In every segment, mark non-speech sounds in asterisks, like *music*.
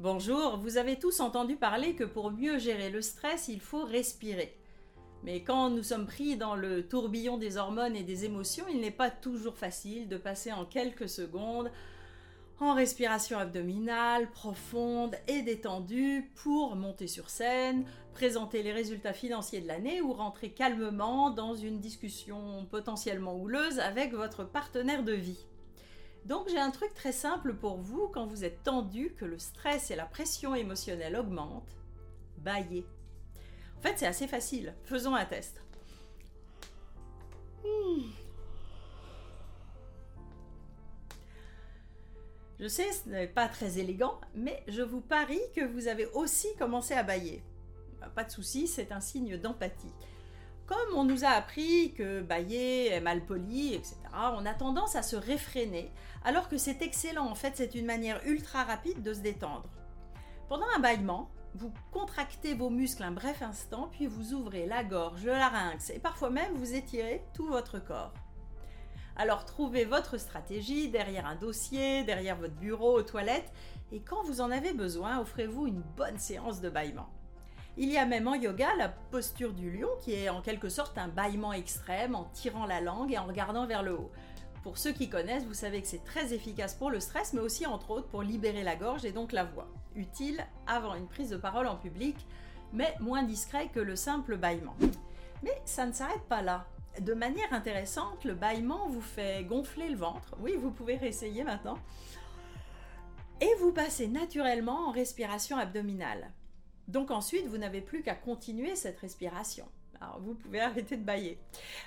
Bonjour, vous avez tous entendu parler que pour mieux gérer le stress, il faut respirer. Mais quand nous sommes pris dans le tourbillon des hormones et des émotions, il n'est pas toujours facile de passer en quelques secondes en respiration abdominale profonde et détendue pour monter sur scène, présenter les résultats financiers de l'année ou rentrer calmement dans une discussion potentiellement houleuse avec votre partenaire de vie. Donc j'ai un truc très simple pour vous quand vous êtes tendu, que le stress et la pression émotionnelle augmentent. Baillez. En fait c'est assez facile. Faisons un test. Hmm. Je sais, ce n'est pas très élégant, mais je vous parie que vous avez aussi commencé à bailler. Pas de souci, c'est un signe d'empathie. Comme on nous a appris que bailler est mal poli, etc., on a tendance à se réfréner, alors que c'est excellent, en fait c'est une manière ultra rapide de se détendre. Pendant un bâillement, vous contractez vos muscles un bref instant, puis vous ouvrez la gorge, le larynx, et parfois même vous étirez tout votre corps. Alors trouvez votre stratégie derrière un dossier, derrière votre bureau, aux toilettes, et quand vous en avez besoin, offrez-vous une bonne séance de bâillement. Il y a même en yoga la posture du lion qui est en quelque sorte un bâillement extrême en tirant la langue et en regardant vers le haut. Pour ceux qui connaissent, vous savez que c'est très efficace pour le stress, mais aussi entre autres pour libérer la gorge et donc la voix. Utile avant une prise de parole en public, mais moins discret que le simple bâillement. Mais ça ne s'arrête pas là de manière intéressante, le bâillement vous fait gonfler le ventre. Oui, vous pouvez réessayer maintenant. Et vous passez naturellement en respiration abdominale. Donc ensuite, vous n'avez plus qu'à continuer cette respiration. Alors vous pouvez *laughs* arrêter de bailler.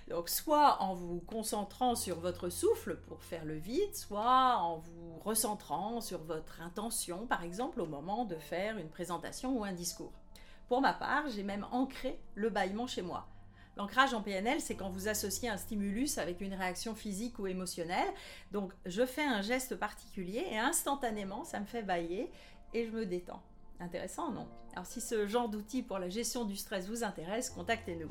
Donc soit en vous concentrant sur votre souffle pour faire le vide, soit en vous recentrant sur votre intention, par exemple au moment de faire une présentation ou un discours. Pour ma part, j'ai même ancré le bâillement chez moi. L'ancrage en PNL, c'est quand vous associez un stimulus avec une réaction physique ou émotionnelle. Donc, je fais un geste particulier et instantanément, ça me fait bailler et je me détends. Intéressant, non? Alors, si ce genre d'outil pour la gestion du stress vous intéresse, contactez-nous.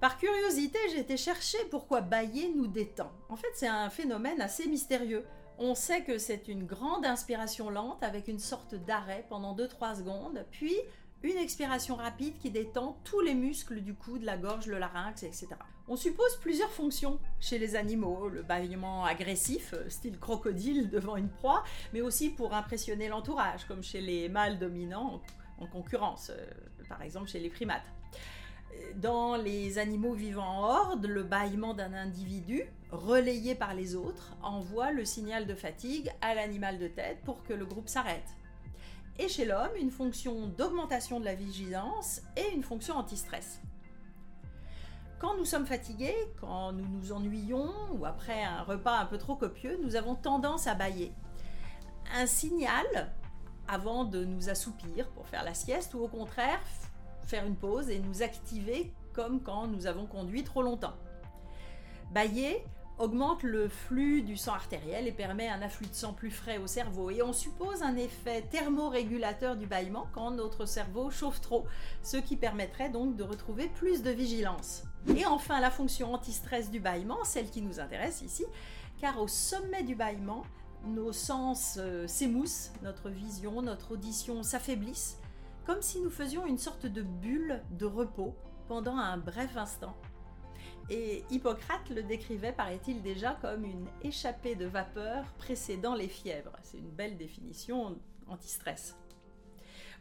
Par curiosité, j'ai été chercher pourquoi bailler nous détend. En fait, c'est un phénomène assez mystérieux. On sait que c'est une grande inspiration lente avec une sorte d'arrêt pendant 2-3 secondes, puis une expiration rapide qui détend tous les muscles du cou, de la gorge, le larynx, etc. On suppose plusieurs fonctions chez les animaux, le bâillement agressif, euh, style crocodile devant une proie, mais aussi pour impressionner l'entourage, comme chez les mâles dominants en concurrence, euh, par exemple chez les primates. Dans les animaux vivant en horde, le bâillement d'un individu, relayé par les autres, envoie le signal de fatigue à l'animal de tête pour que le groupe s'arrête et chez l'homme une fonction d'augmentation de la vigilance et une fonction anti-stress. Quand nous sommes fatigués, quand nous nous ennuyons ou après un repas un peu trop copieux, nous avons tendance à bailler. Un signal avant de nous assoupir pour faire la sieste ou au contraire faire une pause et nous activer comme quand nous avons conduit trop longtemps. Bailler augmente le flux du sang artériel et permet un afflux de sang plus frais au cerveau. Et on suppose un effet thermorégulateur du bâillement quand notre cerveau chauffe trop, ce qui permettrait donc de retrouver plus de vigilance. Et enfin, la fonction anti-stress du bâillement, celle qui nous intéresse ici, car au sommet du bâillement, nos sens euh, s'émoussent, notre vision, notre audition s'affaiblissent, comme si nous faisions une sorte de bulle de repos pendant un bref instant et Hippocrate le décrivait, paraît-il, déjà comme une échappée de vapeur précédant les fièvres. C'est une belle définition anti-stress.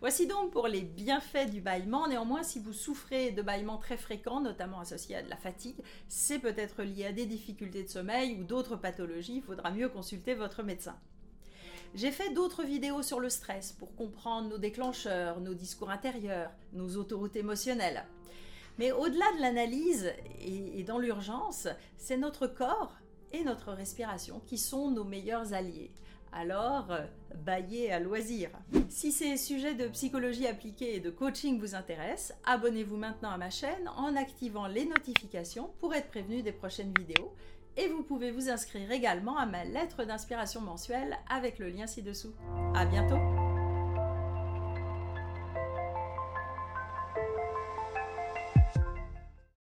Voici donc pour les bienfaits du bâillement. Néanmoins, si vous souffrez de bâillements très fréquents, notamment associés à de la fatigue, c'est peut-être lié à des difficultés de sommeil ou d'autres pathologies. Il faudra mieux consulter votre médecin. J'ai fait d'autres vidéos sur le stress pour comprendre nos déclencheurs, nos discours intérieurs, nos autoroutes émotionnelles. Mais au-delà de l'analyse et, dans l'urgence, c'est notre corps et notre respiration qui sont nos meilleurs alliés. Alors, euh, baillez à loisir. Si ces sujets de psychologie appliquée et de coaching vous intéressent, abonnez-vous maintenant à ma chaîne en activant les notifications pour être prévenu des prochaines vidéos. Et vous pouvez vous inscrire également à ma lettre d'inspiration mensuelle avec le lien ci-dessous. À bientôt!